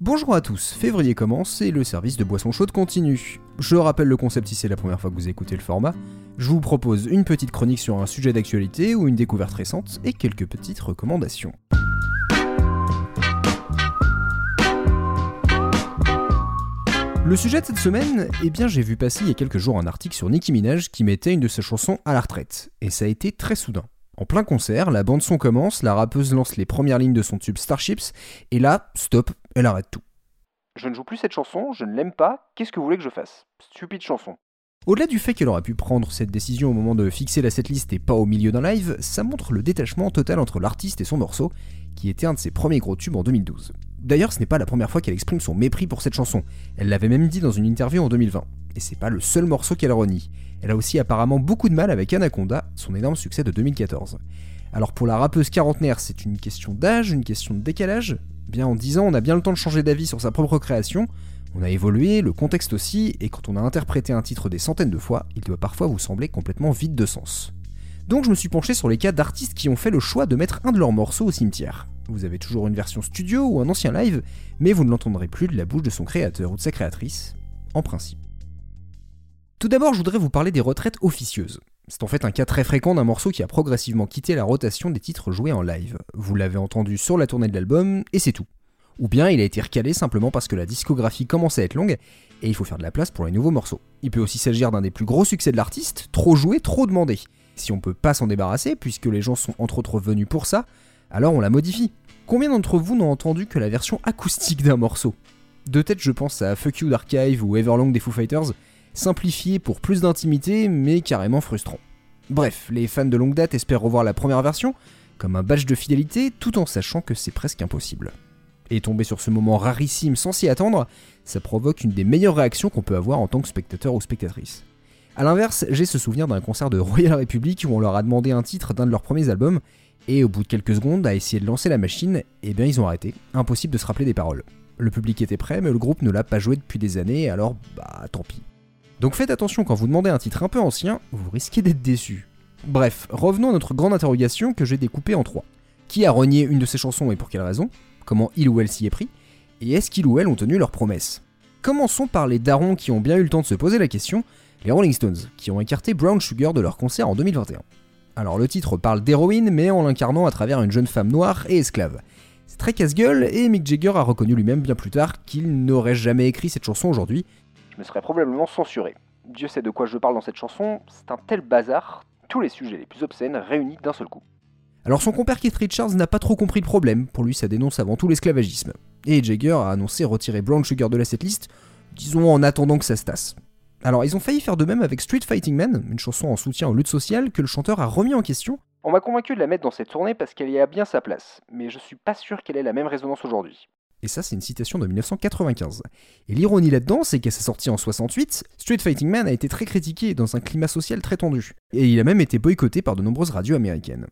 Bonjour à tous, février commence et le service de boissons chaudes continue. Je rappelle le concept si c'est la première fois que vous écoutez le format. Je vous propose une petite chronique sur un sujet d'actualité ou une découverte récente et quelques petites recommandations. Le sujet de cette semaine, eh bien j'ai vu passer il y a quelques jours un article sur Nicki Minaj qui mettait une de ses chansons à la retraite, et ça a été très soudain. En plein concert, la bande son commence, la rappeuse lance les premières lignes de son tube Starships, et là, stop, elle arrête tout. Je ne joue plus cette chanson, je ne l'aime pas, qu'est-ce que vous voulez que je fasse? Stupide chanson. Au-delà du fait qu'elle aurait pu prendre cette décision au moment de fixer la setlist et pas au milieu d'un live, ça montre le détachement total entre l'artiste et son morceau, qui était un de ses premiers gros tubes en 2012. D'ailleurs, ce n'est pas la première fois qu'elle exprime son mépris pour cette chanson, elle l'avait même dit dans une interview en 2020. Et c'est pas le seul morceau qu'elle renie. Elle a aussi apparemment beaucoup de mal avec Anaconda, son énorme succès de 2014. Alors pour la rappeuse quarantenaire, c'est une question d'âge, une question de décalage? Bien en 10 ans, on a bien le temps de changer d'avis sur sa propre création, on a évolué, le contexte aussi, et quand on a interprété un titre des centaines de fois, il doit parfois vous sembler complètement vide de sens. Donc je me suis penché sur les cas d'artistes qui ont fait le choix de mettre un de leurs morceaux au cimetière. Vous avez toujours une version studio ou un ancien live, mais vous ne l'entendrez plus de la bouche de son créateur ou de sa créatrice, en principe. Tout d'abord, je voudrais vous parler des retraites officieuses. C'est en fait un cas très fréquent d'un morceau qui a progressivement quitté la rotation des titres joués en live. Vous l'avez entendu sur la tournée de l'album, et c'est tout. Ou bien il a été recalé simplement parce que la discographie commence à être longue, et il faut faire de la place pour les nouveaux morceaux. Il peut aussi s'agir d'un des plus gros succès de l'artiste, trop joué, trop demandé. Si on peut pas s'en débarrasser, puisque les gens sont entre autres venus pour ça, alors on la modifie. Combien d'entre vous n'ont entendu que la version acoustique d'un morceau? De tête, je pense à Fuck You d'Archive ou Everlong des Foo Fighters, simplifié pour plus d'intimité, mais carrément frustrant. Bref, les fans de longue date espèrent revoir la première version, comme un badge de fidélité, tout en sachant que c'est presque impossible. Et tomber sur ce moment rarissime sans s'y attendre, ça provoque une des meilleures réactions qu'on peut avoir en tant que spectateur ou spectatrice. A l'inverse, j'ai ce souvenir d'un concert de Royal Republic où on leur a demandé un titre d'un de leurs premiers albums, et au bout de quelques secondes, à essayer de lancer la machine, eh bien ils ont arrêté, impossible de se rappeler des paroles. Le public était prêt, mais le groupe ne l'a pas joué depuis des années, alors bah tant pis. Donc faites attention quand vous demandez un titre un peu ancien, vous risquez d'être déçu. Bref, revenons à notre grande interrogation que j'ai découpée en trois. Qui a renié une de ces chansons et pour quelle raison? Comment il ou elle s'y est pris? Et est-ce qu'ils ou elles ont tenu leurs promesses? Commençons par les darons qui ont bien eu le temps de se poser la question, les Rolling Stones, qui ont écarté Brown Sugar de leur concert en 2021. Alors le titre parle d'héroïne, mais en l'incarnant à travers une jeune femme noire et esclave. C'est très casse-gueule, et Mick Jagger a reconnu lui-même bien plus tard qu'il n'aurait jamais écrit cette chanson aujourd'hui, me serais probablement censuré. Dieu sait de quoi je parle dans cette chanson, c'est un tel bazar, tous les sujets les plus obscènes réunis d'un seul coup. Alors son compère Keith Richards n'a pas trop compris le problème, pour lui ça dénonce avant tout l'esclavagisme. Et Jagger a annoncé retirer Brown Sugar de la setlist, disons en attendant que ça se tasse. Alors ils ont failli faire de même avec Street Fighting Man, une chanson en soutien aux luttes sociales que le chanteur a remis en question. On m'a convaincu de la mettre dans cette tournée parce qu'elle y a bien sa place, mais je suis pas sûr qu'elle ait la même résonance aujourd'hui. Et ça, c'est une citation de 1995. Et l'ironie là-dedans, c'est qu'à sa sortie en 68, Street Fighting Man a été très critiqué dans un climat social très tendu. Et il a même été boycotté par de nombreuses radios américaines.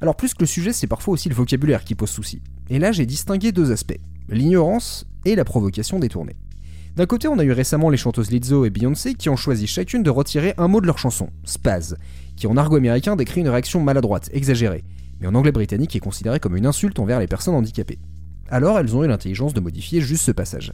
Alors plus que le sujet, c'est parfois aussi le vocabulaire qui pose souci. Et là, j'ai distingué deux aspects, l'ignorance et la provocation détournée. D'un côté, on a eu récemment les chanteuses Lizzo et Beyoncé qui ont choisi chacune de retirer un mot de leur chanson, spaz, qui en argot américain décrit une réaction maladroite, exagérée, mais en anglais britannique est considéré comme une insulte envers les personnes handicapées alors elles ont eu l'intelligence de modifier juste ce passage.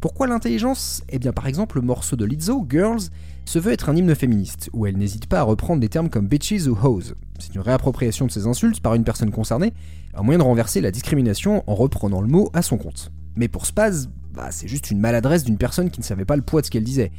Pourquoi l'intelligence? Eh bien par exemple le morceau de Lizzo, Girls, se veut être un hymne féministe, où elle n'hésite pas à reprendre des termes comme bitches ou hoes. C'est une réappropriation de ces insultes par une personne concernée, un moyen de renverser la discrimination en reprenant le mot à son compte. Mais pour Spaz, bah, c'est juste une maladresse d'une personne qui ne savait pas le poids de ce qu'elle disait.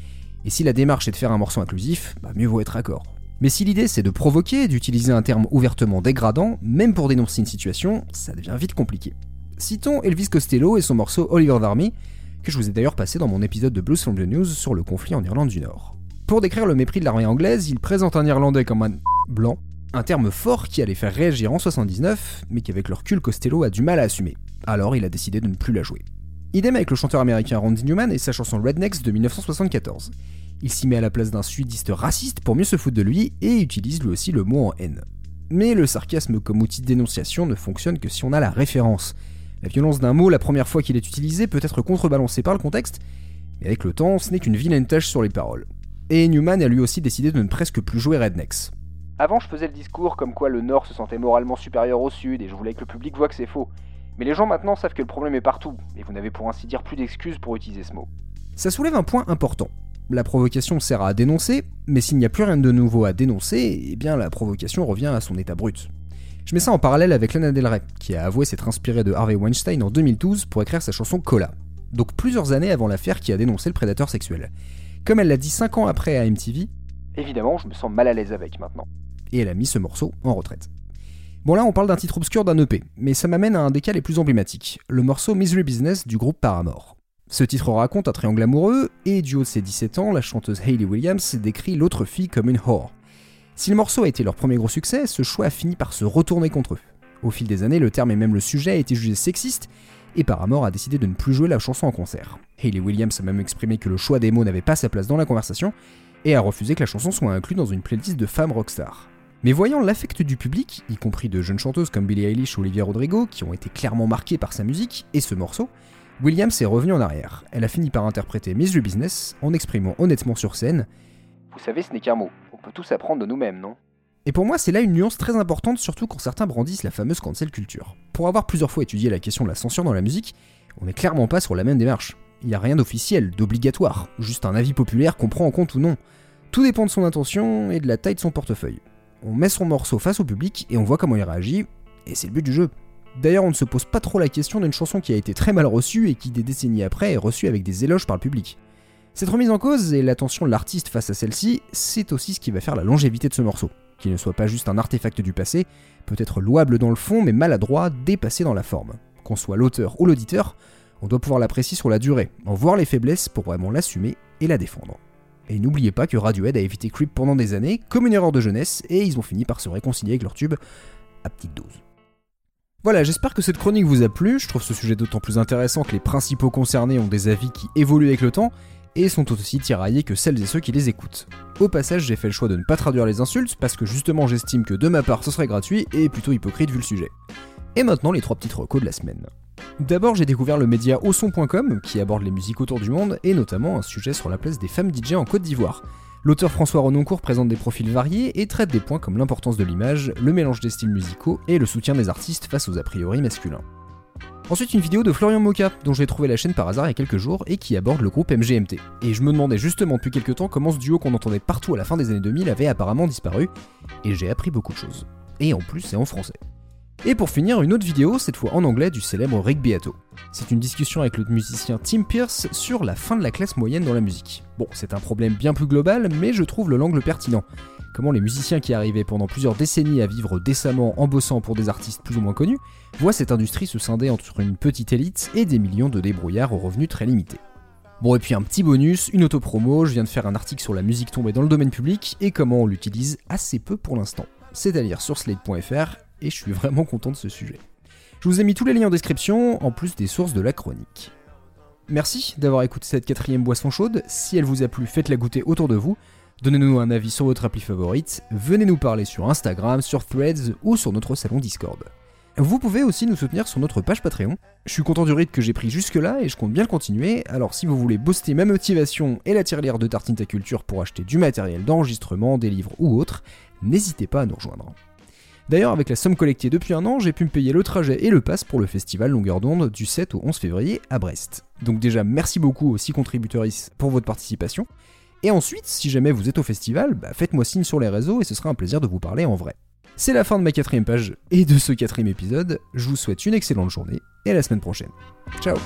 Et si la démarche est de faire un morceau inclusif, bah, mieux vaut être accord. Mais si l'idée c'est de provoquer, d'utiliser un terme ouvertement dégradant, même pour dénoncer une situation, ça devient vite compliqué. Citons Elvis Costello et son morceau Oliver Army, que je vous ai d'ailleurs passé dans mon épisode de Blues from the News sur le conflit en Irlande du Nord. Pour décrire le mépris de l'armée anglaise, il présente un Irlandais comme un blanc, un terme fort qui allait faire réagir en 79, mais qu'avec leur recul Costello a du mal à assumer. Alors il a décidé de ne plus la jouer. Idem avec le chanteur américain Randy Newman et sa chanson Rednecks de 1974. Il s'y met à la place d'un sudiste raciste pour mieux se foutre de lui et utilise lui aussi le mot en haine. Mais le sarcasme comme outil de dénonciation ne fonctionne que si on a la référence, la violence d'un mot, la première fois qu'il est utilisé, peut être contrebalancée par le contexte, mais avec le temps, ce n'est qu'une vilaine tâche sur les paroles. Et Newman a lui aussi décidé de ne presque plus jouer Rednecks. Avant, je faisais le discours comme quoi le Nord se sentait moralement supérieur au Sud et je voulais que le public voit que c'est faux. Mais les gens maintenant savent que le problème est partout, et vous n'avez pour ainsi dire plus d'excuses pour utiliser ce mot. Ça soulève un point important. La provocation sert à dénoncer, mais s'il n'y a plus rien de nouveau à dénoncer, eh bien la provocation revient à son état brut. Je mets ça en parallèle avec Lana Del Rey, qui a avoué s'être inspiré de Harvey Weinstein en 2012 pour écrire sa chanson Cola. Donc plusieurs années avant l'affaire qui a dénoncé le prédateur sexuel. Comme elle l'a dit 5 ans après à MTV, Évidemment, je me sens mal à l'aise avec maintenant. et elle a mis ce morceau en retraite. Bon là on parle d'un titre obscur d'un EP, mais ça m'amène à un des cas les plus emblématiques, le morceau Misery Business du groupe Paramore. Ce titre raconte un triangle amoureux, et du haut de ses 17 ans, la chanteuse Hayley Williams décrit l'autre fille comme une whore. Si le morceau a été leur premier gros succès, ce choix a fini par se retourner contre eux. Au fil des années, le terme et même le sujet a été jugé sexiste, et Paramore a décidé de ne plus jouer la chanson en concert. Hayley Williams a même exprimé que le choix des mots n'avait pas sa place dans la conversation, et a refusé que la chanson soit inclue dans une playlist de femmes rockstars. Mais voyant l'affect du public, y compris de jeunes chanteuses comme Billie Eilish ou Olivia Rodrigo, qui ont été clairement marquées par sa musique et ce morceau, Williams est revenue en arrière. Elle a fini par interpréter Misery Business en exprimant honnêtement sur scène Vous savez, ce n'est qu'un mot. On peut tous apprendre de nous-mêmes, non? Et pour moi, c'est là une nuance très importante, surtout quand certains brandissent la fameuse cancel culture. Pour avoir plusieurs fois étudié la question de la censure dans la musique, on n'est clairement pas sur la même démarche. Il n'y a rien d'officiel, d'obligatoire, juste un avis populaire qu'on prend en compte ou non. Tout dépend de son intention et de la taille de son portefeuille. On met son morceau face au public et on voit comment il réagit, et c'est le but du jeu. D'ailleurs, on ne se pose pas trop la question d'une chanson qui a été très mal reçue et qui des décennies après est reçue avec des éloges par le public. Cette remise en cause et l'attention de l'artiste face à celle-ci, c'est aussi ce qui va faire la longévité de ce morceau. Qu'il ne soit pas juste un artefact du passé, peut-être louable dans le fond mais maladroit, dépassé dans la forme. Qu'on soit l'auteur ou l'auditeur, on doit pouvoir l'apprécier sur la durée, en voir les faiblesses pour vraiment l'assumer et la défendre. Et n'oubliez pas que Radiohead a évité Creep pendant des années comme une erreur de jeunesse et ils ont fini par se réconcilier avec leur tube à petite dose. Voilà, j'espère que cette chronique vous a plu, je trouve ce sujet d'autant plus intéressant que les principaux concernés ont des avis qui évoluent avec le temps et sont aussi tiraillés que celles et ceux qui les écoutent. Au passage, j'ai fait le choix de ne pas traduire les insultes parce que justement j'estime que de ma part ce serait gratuit et plutôt hypocrite vu le sujet. Et maintenant les trois petites recos de la semaine. D'abord, j'ai découvert le média auson.com qui aborde les musiques autour du monde et notamment un sujet sur la place des femmes DJ en Côte d'Ivoire. L'auteur François Renoncourt présente des profils variés et traite des points comme l'importance de l'image, le mélange des styles musicaux et le soutien des artistes face aux a priori masculins. Ensuite, une vidéo de Florian Moka, dont j'ai trouvé la chaîne par hasard il y a quelques jours et qui aborde le groupe MGMT. Et je me demandais justement depuis quelques temps comment ce duo qu'on entendait partout à la fin des années 2000 avait apparemment disparu, et j'ai appris beaucoup de choses. Et en plus, c'est en français. Et pour finir, une autre vidéo, cette fois en anglais, du célèbre Rick Beato. C'est une discussion avec le musicien Tim Pierce sur la fin de la classe moyenne dans la musique. Bon, c'est un problème bien plus global, mais je trouve le l'angle pertinent. Comment les musiciens qui arrivaient pendant plusieurs décennies à vivre décemment en bossant pour des artistes plus ou moins connus, voient cette industrie se scinder entre une petite élite et des millions de débrouillards aux revenus très limités. Bon, et puis un petit bonus, une autopromo, je viens de faire un article sur la musique tombée dans le domaine public et comment on l'utilise assez peu pour l'instant. C'est à lire sur slate.fr et je suis vraiment content de ce sujet. Je vous ai mis tous les liens en description, en plus des sources de la chronique. Merci d'avoir écouté cette quatrième boisson chaude, si elle vous a plu, faites-la goûter autour de vous, donnez-nous un avis sur votre appli favorite, venez nous parler sur Instagram, sur Threads ou sur notre salon Discord. Vous pouvez aussi nous soutenir sur notre page Patreon. Je suis content du rythme que j'ai pris jusque-là et je compte bien le continuer, alors si vous voulez booster ma motivation et la tirelire de Tartine Ta Culture pour acheter du matériel d'enregistrement, des livres ou autres, n'hésitez pas à nous rejoindre. D'ailleurs, avec la somme collectée depuis un an, j'ai pu me payer le trajet et le pass pour le festival Longueur d'onde du 7 au 11 février à Brest. Donc déjà, merci beaucoup aux 6 contributeurs pour votre participation. Et ensuite, si jamais vous êtes au festival, bah faites-moi signe sur les réseaux et ce sera un plaisir de vous parler en vrai. C'est la fin de ma quatrième page et de ce quatrième épisode. Je vous souhaite une excellente journée et à la semaine prochaine. Ciao